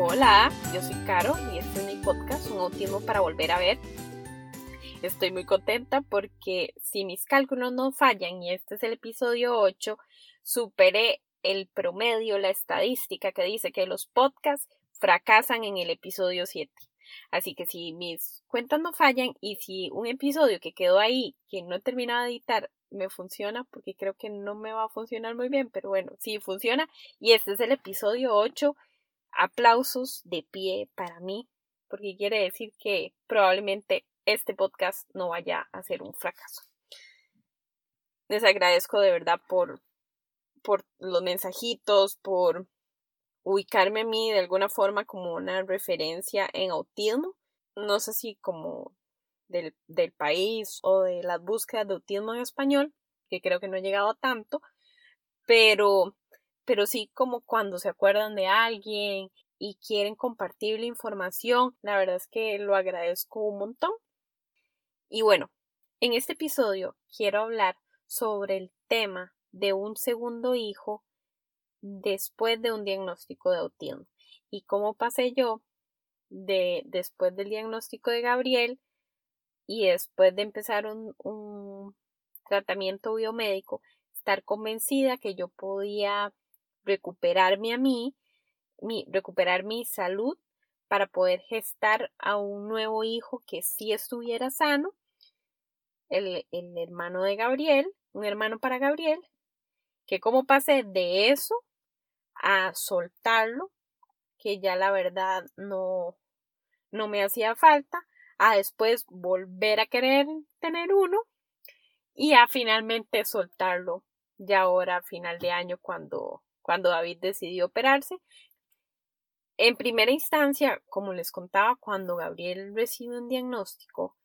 Hola, yo soy Caro y este es mi podcast, un autismo para volver a ver. Estoy muy contenta porque si mis cálculos no fallan y este es el episodio 8, superé el promedio, la estadística que dice que los podcasts fracasan en el episodio 7. Así que si mis cuentas no fallan y si un episodio que quedó ahí, que no he terminado de editar, me funciona, porque creo que no me va a funcionar muy bien, pero bueno, sí funciona. Y este es el episodio 8. Aplausos de pie para mí, porque quiere decir que probablemente este podcast no vaya a ser un fracaso. Les agradezco de verdad por, por los mensajitos, por ubicarme a mí de alguna forma como una referencia en autismo. No sé si como del, del país o de las búsquedas de autismo en español, que creo que no he llegado a tanto, pero, pero sí como cuando se acuerdan de alguien y quieren compartir la información, la verdad es que lo agradezco un montón. Y bueno, en este episodio quiero hablar sobre el tema de un segundo hijo después de un diagnóstico de autismo y cómo pasé yo de después del diagnóstico de Gabriel y después de empezar un, un tratamiento biomédico, estar convencida que yo podía recuperarme a mí, mi, recuperar mi salud para poder gestar a un nuevo hijo que sí estuviera sano, el, el hermano de Gabriel, un hermano para Gabriel, que como pasé de eso a soltarlo, que ya la verdad no, no me hacía falta, a después volver a querer tener uno y a finalmente soltarlo ya ahora a final de año cuando, cuando David decidió operarse. En primera instancia, como les contaba, cuando Gabriel recibe un diagnóstico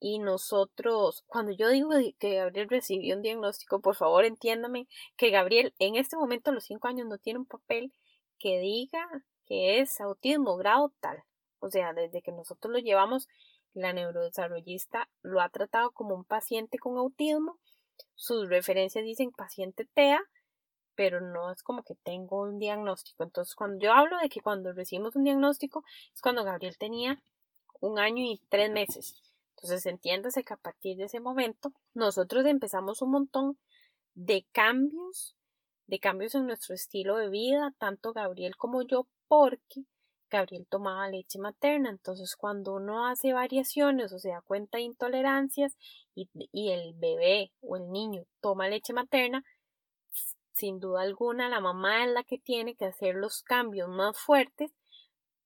y nosotros, cuando yo digo que Gabriel recibió un diagnóstico, por favor entiéndame que Gabriel en este momento a los cinco años no tiene un papel que diga que es autismo grado tal. O sea, desde que nosotros lo llevamos la neurodesarrollista lo ha tratado como un paciente con autismo. Sus referencias dicen paciente TEA, pero no es como que tengo un diagnóstico. Entonces, cuando yo hablo de que cuando recibimos un diagnóstico es cuando Gabriel tenía un año y tres meses. Entonces, entiéndase que a partir de ese momento nosotros empezamos un montón de cambios, de cambios en nuestro estilo de vida, tanto Gabriel como yo, porque Gabriel tomaba leche materna. Entonces, cuando uno hace variaciones o se da cuenta de intolerancias y, el bebé o el niño toma leche materna, sin duda alguna la mamá es la que tiene que hacer los cambios más fuertes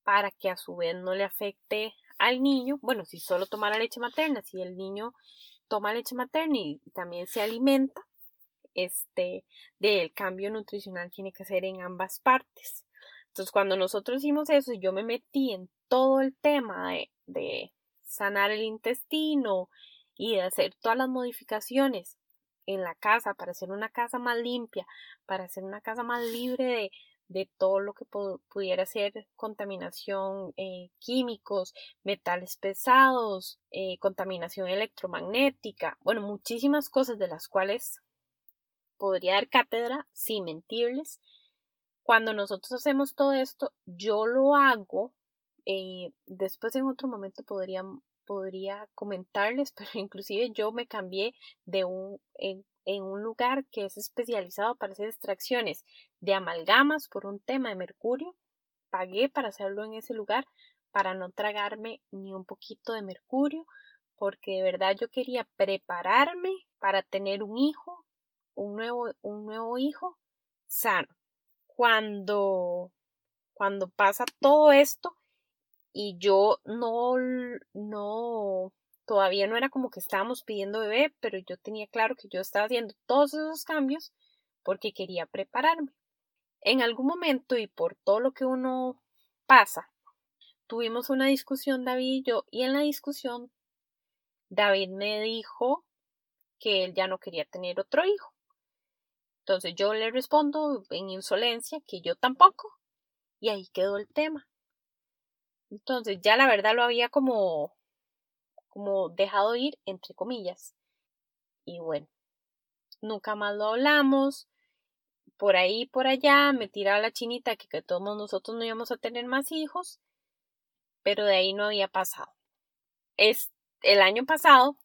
para que a su vez no le afecte al niño. Bueno, si solo tomara leche materna, si el niño toma leche materna y también se alimenta, este, del cambio nutricional tiene que ser en ambas partes. Entonces, cuando nosotros hicimos eso, yo me metí en todo el tema de, sanar el intestino y de hacer todas las modificaciones en la casa para hacer una casa más limpia, para hacer una casa más libre de, todo lo que pudiera ser contaminación eh, químicos, metales pesados, eh, contaminación electromagnética, bueno, muchísimas cosas de las cuales podría dar cátedra sin mentirles. Cuando nosotros hacemos todo esto, yo lo hago, eh, después en otro momento podría, podría comentarles, pero inclusive yo me cambié de un, en, un lugar que es especializado para hacer extracciones de amalgamas por un tema de mercurio. Pagué para hacerlo en ese lugar para no tragarme ni un poquito de mercurio, porque de verdad yo quería prepararme para tener un hijo, un nuevo, un nuevo hijo sano cuando, cuando pasa todo esto y yo no, no, todavía no era como que estábamos pidiendo bebé, pero yo tenía claro que yo estaba haciendo todos esos cambios porque quería prepararme. En algún momento y por todo lo que uno pasa, tuvimos una discusión David y yo y en la discusión David me dijo que él ya no quería tener otro hijo. Entonces yo le respondo en insolencia que yo tampoco. Y ahí quedó el tema. Entonces ya la verdad lo había como, como dejado ir, entre comillas. Y bueno, nunca más lo hablamos. por ahí por allá me tiraba la chinita que, que todos nosotros no íbamos a tener más hijos, pero de ahí no había pasado. Es el año pasado,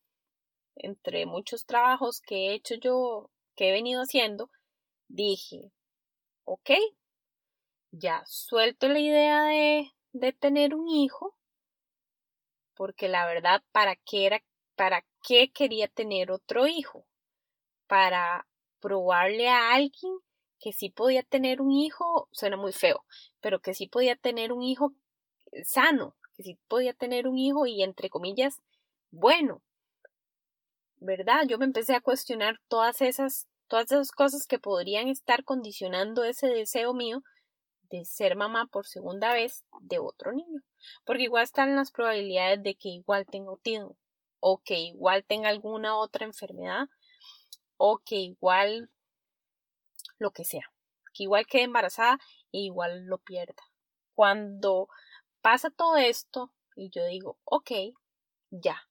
entre muchos trabajos que he hecho yo, que he venido haciendo, dije, ok, ya suelto la idea de, de tener un hijo, porque la verdad, ¿para qué era, para qué quería tener otro hijo? Para probarle a alguien que sí podía tener un hijo, suena muy feo, pero que sí podía tener un hijo sano, que sí podía tener un hijo y entre comillas, bueno. ¿Verdad? Yo me empecé a cuestionar todas esas, todas esas cosas que podrían estar condicionando ese deseo mío de ser mamá por segunda vez de otro niño. Porque igual están las probabilidades de que igual tenga autismo o que igual tenga alguna otra enfermedad o que igual lo que sea, que igual quede embarazada e igual lo pierda. Cuando pasa todo esto y yo digo, ok, ya,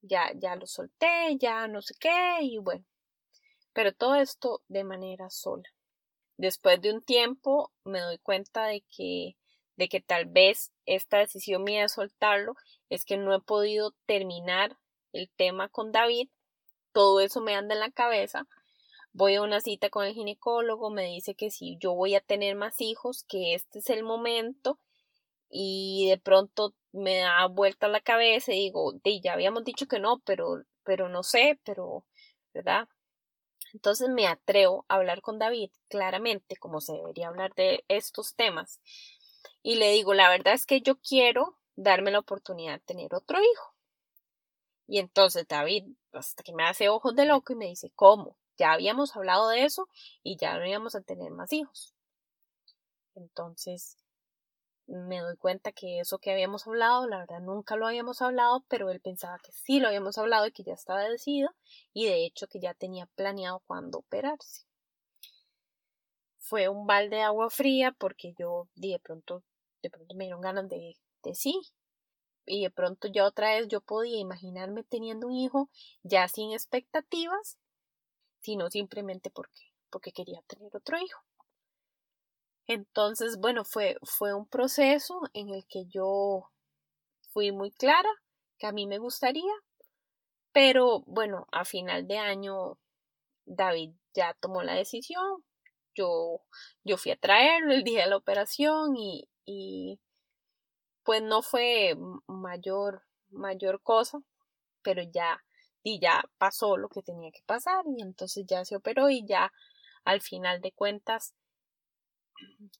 ya, ya lo solté, ya no sé qué y bueno, pero todo esto de manera sola. Después de un tiempo me doy cuenta de que de que tal vez esta decisión mía de soltarlo es que no he podido terminar el tema con David, todo eso me anda en la cabeza. Voy a una cita con el ginecólogo, me dice que si yo voy a tener más hijos, que este es el momento y de pronto me da vuelta la cabeza y digo, ya habíamos dicho que no, pero pero no sé, pero ¿verdad? Entonces me atrevo a hablar con David claramente, como se debería hablar de estos temas. Y le digo, la verdad es que yo quiero darme la oportunidad de tener otro hijo. Y entonces David, hasta que me hace ojos de loco y me dice, ¿cómo? Ya habíamos hablado de eso y ya no íbamos a tener más hijos. Entonces me doy cuenta que eso que habíamos hablado, la verdad nunca lo habíamos hablado, pero él pensaba que sí lo habíamos hablado y que ya estaba decidido y de hecho que ya tenía planeado cuándo operarse. Fue un balde de agua fría porque yo de pronto, de pronto me dieron ganas de, de sí, y de pronto ya otra vez yo podía imaginarme teniendo un hijo ya sin expectativas, sino simplemente porque, porque quería tener otro hijo. Entonces, bueno, fue, fue un proceso en el que yo fui muy clara que a mí me gustaría, pero bueno, a final de año David ya tomó la decisión, yo, yo fui a traerlo el día de la operación y, y pues no fue mayor, mayor cosa, pero ya, y ya pasó lo que tenía que pasar y entonces ya se operó y ya al final de cuentas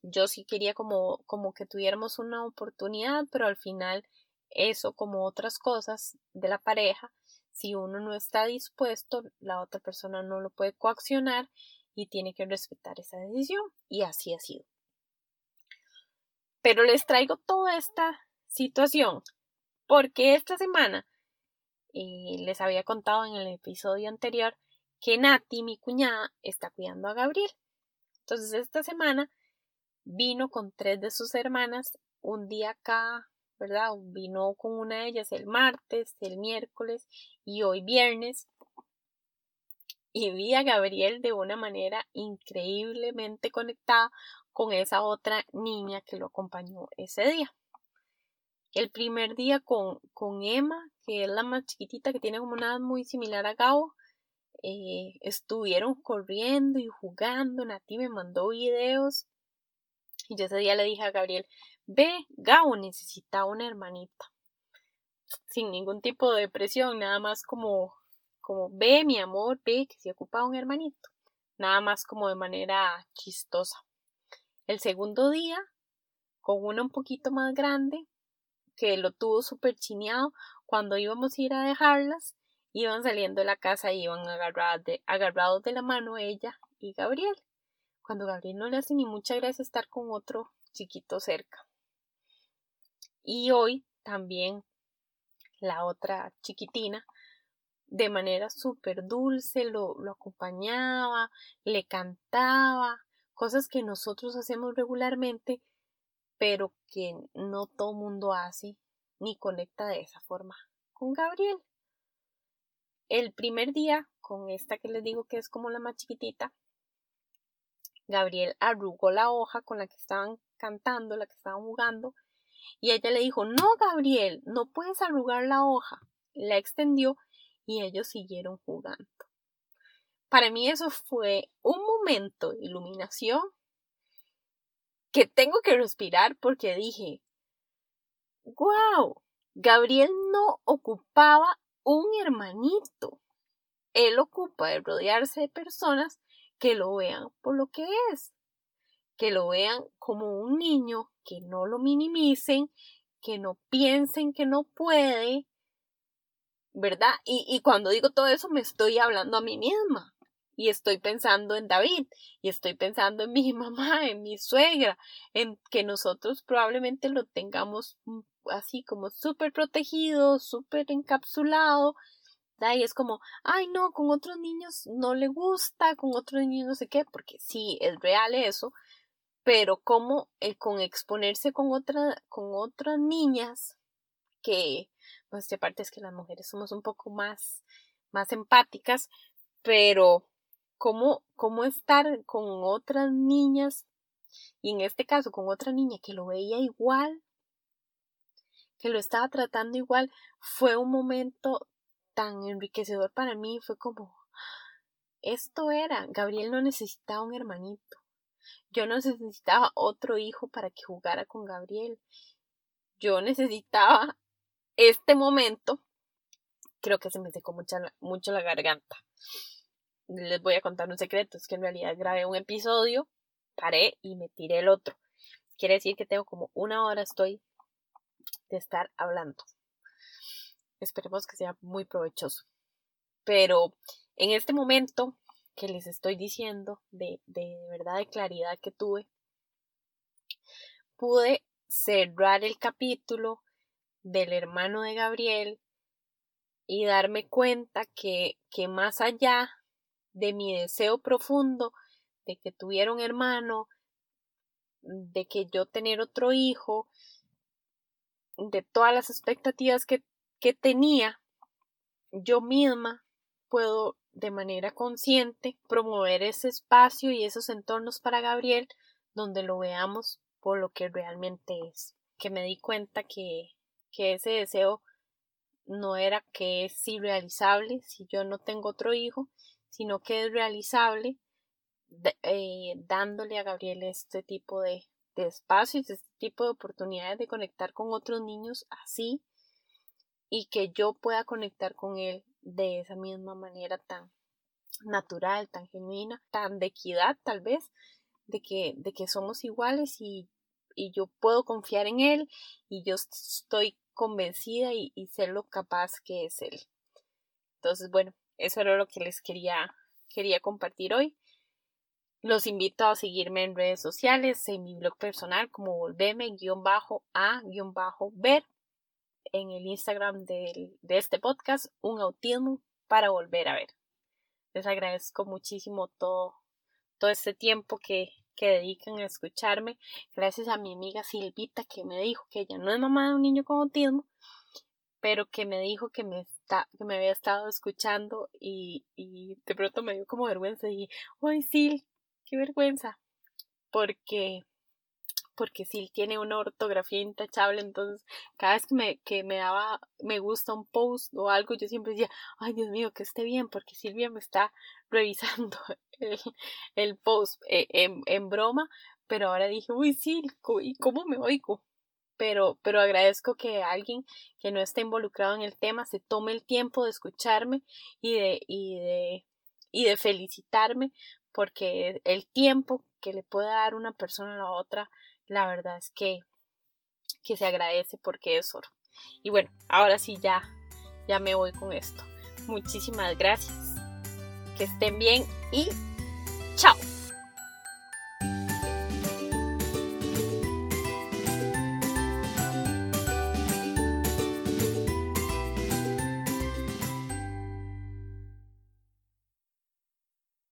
yo sí quería como, como que tuviéramos una oportunidad, pero al final eso como otras cosas de la pareja, si uno no está dispuesto, la otra persona no lo puede coaccionar y tiene que respetar esa decisión y así ha sido. Pero les traigo toda esta situación porque esta semana y les había contado en el episodio anterior que Nati, mi cuñada, está cuidando a Gabriel. Entonces esta semana vino con tres de sus hermanas un día acá, ¿verdad? Vino con una de ellas el martes, el miércoles y hoy viernes. Y vi a Gabriel de una manera increíblemente conectada con esa otra niña que lo acompañó ese día. El primer día con, con Emma, que es la más chiquitita, que tiene como una edad muy similar a Gabo, eh, estuvieron corriendo y jugando. Nati me mandó videos. Y yo ese día le dije a Gabriel, ve, Gabo necesita una hermanita. Sin ningún tipo de presión, nada más como, como, ve, mi amor, ve, que se ocupa un hermanito. Nada más como de manera chistosa. El segundo día, con una un poquito más grande, que lo tuvo súper chineado, cuando íbamos a ir a dejarlas, iban saliendo de la casa y iban agarrados de, agarrados de la mano ella y Gabriel. Cuando Gabriel no le hace ni mucha gracia estar con otro chiquito cerca. Y hoy también la otra chiquitina de manera súper dulce lo, lo acompañaba, le cantaba, cosas que nosotros hacemos regularmente, pero que no todo mundo hace ni conecta de esa forma con Gabriel. El primer día, con esta que les digo que es como la más chiquitita, Gabriel arrugó la hoja con la que estaban cantando, la que estaban jugando, y ella le dijo, no, Gabriel, no puedes arrugar la hoja. La extendió y ellos siguieron jugando. Para mí eso fue un momento de iluminación que tengo que respirar porque dije, wow, Gabriel no ocupaba un hermanito. Él ocupa de rodearse de personas que lo vean por lo que es, que lo vean como un niño, que no lo minimicen, que no piensen que no puede, ¿verdad? Y, y cuando digo todo eso me estoy hablando a mí misma y estoy pensando en David y estoy pensando en mi mamá, en mi suegra, en que nosotros probablemente lo tengamos mm, así como súper protegido, súper encapsulado. Y es como, ay no, con otros niños no le gusta, con otros niños no sé qué, porque sí, es real eso, pero como eh, con exponerse con, otra, con otras niñas, que, pues de parte es que las mujeres somos un poco más, más empáticas, pero cómo, cómo estar con otras niñas, y en este caso con otra niña que lo veía igual, que lo estaba tratando igual, fue un momento tan enriquecedor para mí, fue como, esto era, Gabriel no necesitaba un hermanito, yo no necesitaba otro hijo para que jugara con Gabriel, yo necesitaba este momento, creo que se me secó mucho, la garganta les voy a contar un secreto, es que en realidad grabé un episodio, paré y me tiré el otro. Quiere decir que tengo como una hora estoy de estar hablando. Esperemos que sea muy provechoso. Pero en este momento que les estoy diciendo de, de verdad de claridad que tuve, pude cerrar el capítulo del hermano de Gabriel y darme cuenta que, que más allá de mi deseo profundo de que tuviera un hermano, de que yo tener otro hijo, de todas las expectativas que, que tenía, yo misma puedo de manera consciente promover ese espacio y esos entornos para Gabriel donde lo veamos por lo que realmente es. Que me di cuenta que, que ese deseo no era que es irrealizable si yo no tengo otro hijo, sino que es realizable eh, dándole a Gabriel este tipo de, de espacios, este tipo de oportunidades de conectar con otros niños así y que yo pueda conectar con él de esa misma manera tan natural, tan genuina, tan de equidad tal vez, de que, de que somos iguales y, y yo puedo confiar en él y yo estoy convencida y, y ser lo capaz que es él. Entonces, bueno, eso era lo que les quería, quería compartir hoy. Los invito a seguirme en redes sociales, en mi blog personal como volveme-a-ver, en el Instagram de, este podcast, un autismo para volver a ver. Les agradezco muchísimo todo, todo este tiempo que, que dedican a escucharme. Gracias a mi amiga Silvita que me dijo que ella no es mamá de un niño con autismo, pero que me dijo que me, está, que me había estado escuchando y, y de pronto me dio como vergüenza y dije, ¡ay, Sil! ¡Qué vergüenza! Porque porque Sil tiene una ortografía intachable, entonces cada vez que me, que me daba me gusta un post o algo, yo siempre decía, ay Dios mío, que esté bien, porque Silvia me está revisando el, el post eh, en, en, broma, pero ahora dije, uy Sil, ¿y cómo me oigo? pero, pero agradezco que alguien que no esté involucrado en el tema se tome el tiempo de escucharme y de, y de, y de felicitarme porque el tiempo que le puede dar una persona a la otra, la verdad es que, que se agradece porque es oro. Y bueno, ahora sí ya, ya me voy con esto. Muchísimas gracias. Que estén bien y